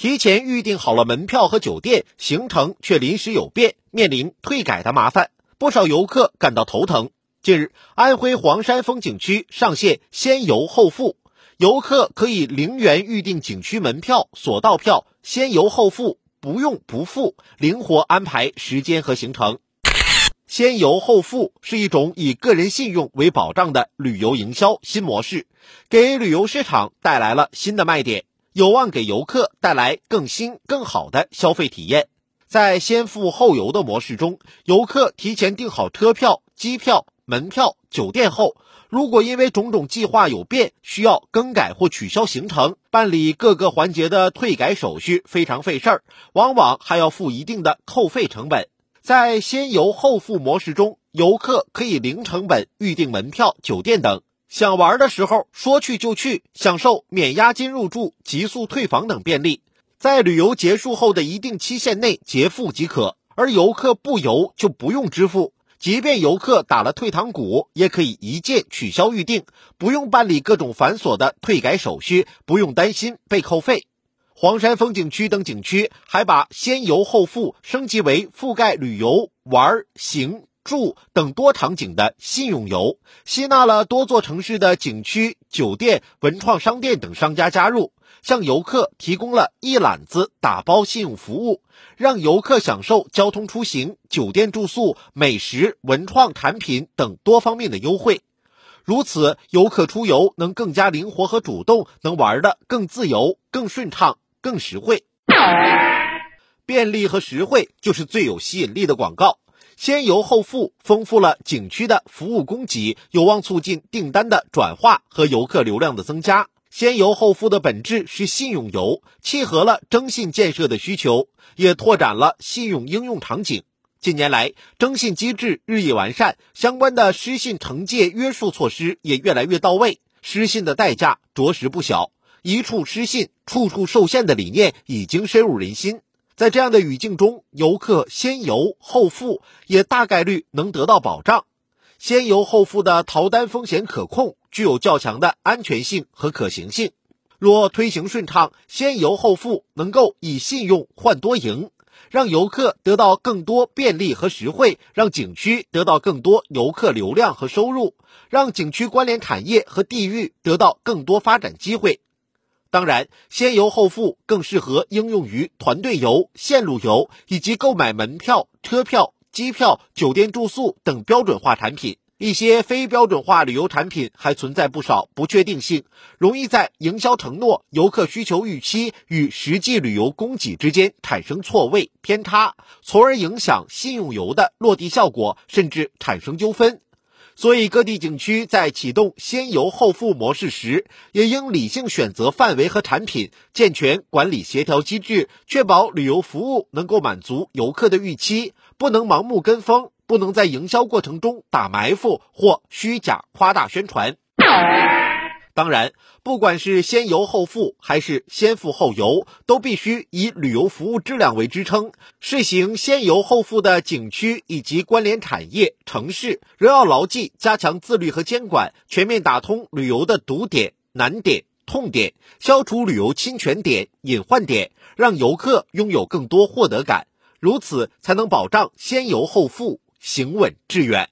提前预订好了门票和酒店，行程却临时有变，面临退改的麻烦，不少游客感到头疼。近日，安徽黄山风景区上线先游后付，游客可以零元预订景区门票、索道票，先游后付，不用不付，灵活安排时间和行程。先游后付是一种以个人信用为保障的旅游营销新模式，给旅游市场带来了新的卖点。有望给游客带来更新、更好的消费体验。在先付后游的模式中，游客提前订好车票、机票、门票、酒店后，如果因为种种计划有变，需要更改或取消行程，办理各个环节的退改手续非常费事儿，往往还要付一定的扣费成本。在先游后付模式中，游客可以零成本预订门票、酒店等。想玩的时候说去就去，享受免押金入住、急速退房等便利，在旅游结束后的一定期限内结付即可。而游客不游就不用支付，即便游客打了退堂鼓，也可以一键取消预订，不用办理各种繁琐的退改手续，不用担心被扣费。黄山风景区等景区还把先游后付升级为覆盖旅游、玩、行。住等多场景的信用游，吸纳了多座城市的景区、酒店、文创商店等商家加入，向游客提供了一揽子打包信用服务，让游客享受交通出行、酒店住宿、美食、文创产品等多方面的优惠。如此，游客出游能更加灵活和主动，能玩得更自由、更顺畅、更实惠。便利和实惠就是最有吸引力的广告。先游后付，丰富了景区的服务供给，有望促进订单的转化和游客流量的增加。先游后付的本质是信用游，契合了征信建设的需求，也拓展了信用应用场景。近年来，征信机制日益完善，相关的失信惩戒约束措施也越来越到位。失信的代价着实不小，一处失信，处处受限的理念已经深入人心。在这样的语境中，游客先游后付也大概率能得到保障。先游后付的逃单风险可控，具有较强的安全性和可行性。若推行顺畅，先游后付能够以信用换多赢，让游客得到更多便利和实惠，让景区得到更多游客流量和收入，让景区关联产业和地域得到更多发展机会。当然，先游后付更适合应用于团队游、线路游以及购买门票、车票、机票、酒店住宿等标准化产品。一些非标准化旅游产品还存在不少不确定性，容易在营销承诺、游客需求预期与实际旅游供给之间产生错位偏差，从而影响信用游的落地效果，甚至产生纠纷。所以，各地景区在启动先游后付模式时，也应理性选择范围和产品，健全管理协调机制，确保旅游服务能够满足游客的预期，不能盲目跟风，不能在营销过程中打埋伏或虚假夸大宣传。当然，不管是先游后付还是先付后游，都必须以旅游服务质量为支撑。试行先游后付的景区以及关联产业、城市，仍要牢记加强自律和监管，全面打通旅游的堵点、难点、痛点，消除旅游侵权点、隐患点，让游客拥有更多获得感。如此，才能保障先游后付行稳致远。